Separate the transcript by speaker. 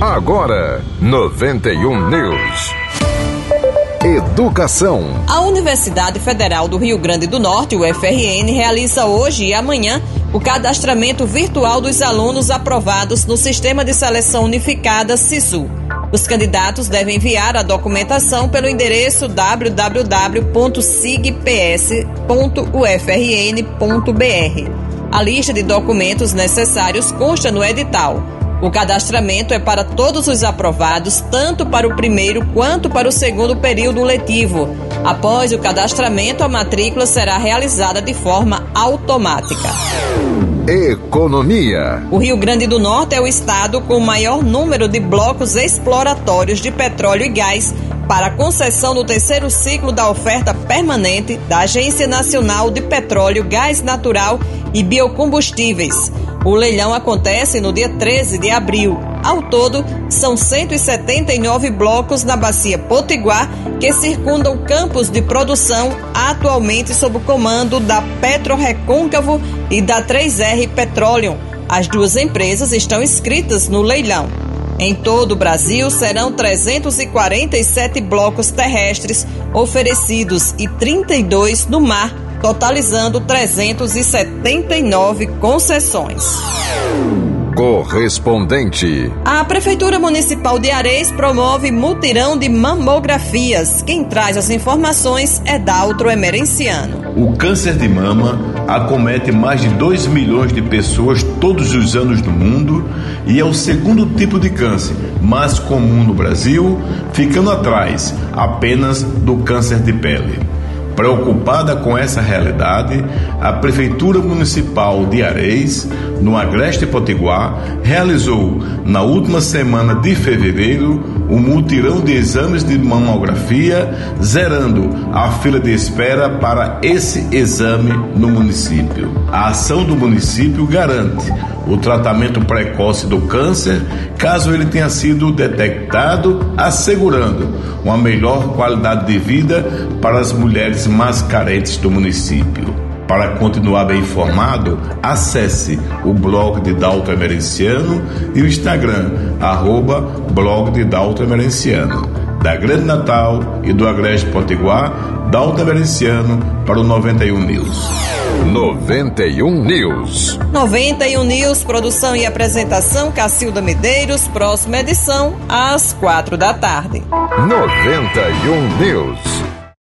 Speaker 1: Agora, 91 News. Educação.
Speaker 2: A Universidade Federal do Rio Grande do Norte, UFRN, realiza hoje e amanhã o cadastramento virtual dos alunos aprovados no Sistema de Seleção Unificada SISU. Os candidatos devem enviar a documentação pelo endereço www.sigps.ufrn.br. A lista de documentos necessários consta no edital. O cadastramento é para todos os aprovados, tanto para o primeiro quanto para o segundo período letivo. Após o cadastramento, a matrícula será realizada de forma automática.
Speaker 1: Economia.
Speaker 2: O Rio Grande do Norte é o estado com o maior número de blocos exploratórios de petróleo e gás para concessão no terceiro ciclo da oferta permanente da Agência Nacional de Petróleo, Gás Natural e Biocombustíveis. O leilão acontece no dia 13 de abril. Ao todo, são 179 blocos na Bacia Potiguar que circundam campos de produção atualmente sob o comando da Petro Recôncavo e da 3R Petroleum. As duas empresas estão inscritas no leilão. Em todo o Brasil, serão 347 blocos terrestres oferecidos e 32 no mar totalizando 379 concessões.
Speaker 1: Correspondente.
Speaker 2: A Prefeitura Municipal de Areis promove mutirão de mamografias. Quem traz as informações é Daltro Emerenciano.
Speaker 3: O câncer de mama acomete mais de 2 milhões de pessoas todos os anos no mundo e é o segundo tipo de câncer mais comum no Brasil, ficando atrás apenas do câncer de pele. Preocupada com essa realidade, a Prefeitura Municipal de Areis, no Agreste Potiguar, realizou na última semana de fevereiro um mutirão de exames de mamografia, zerando a fila de espera para esse exame no município. A ação do município garante o tratamento precoce do câncer, caso ele tenha sido detectado, assegurando uma melhor qualidade de vida para as mulheres mais carentes do município. Para continuar bem informado, acesse o blog de Dalton Emerenciano e o Instagram, arroba blog de Dalton Emerenciano. Da Grande Natal e do Agreste Potiguar, Dalton Emerenciano para o 91 News.
Speaker 1: 91 News.
Speaker 2: 91 News, produção e apresentação Cacilda Medeiros, próxima edição às quatro da tarde.
Speaker 1: 91 News.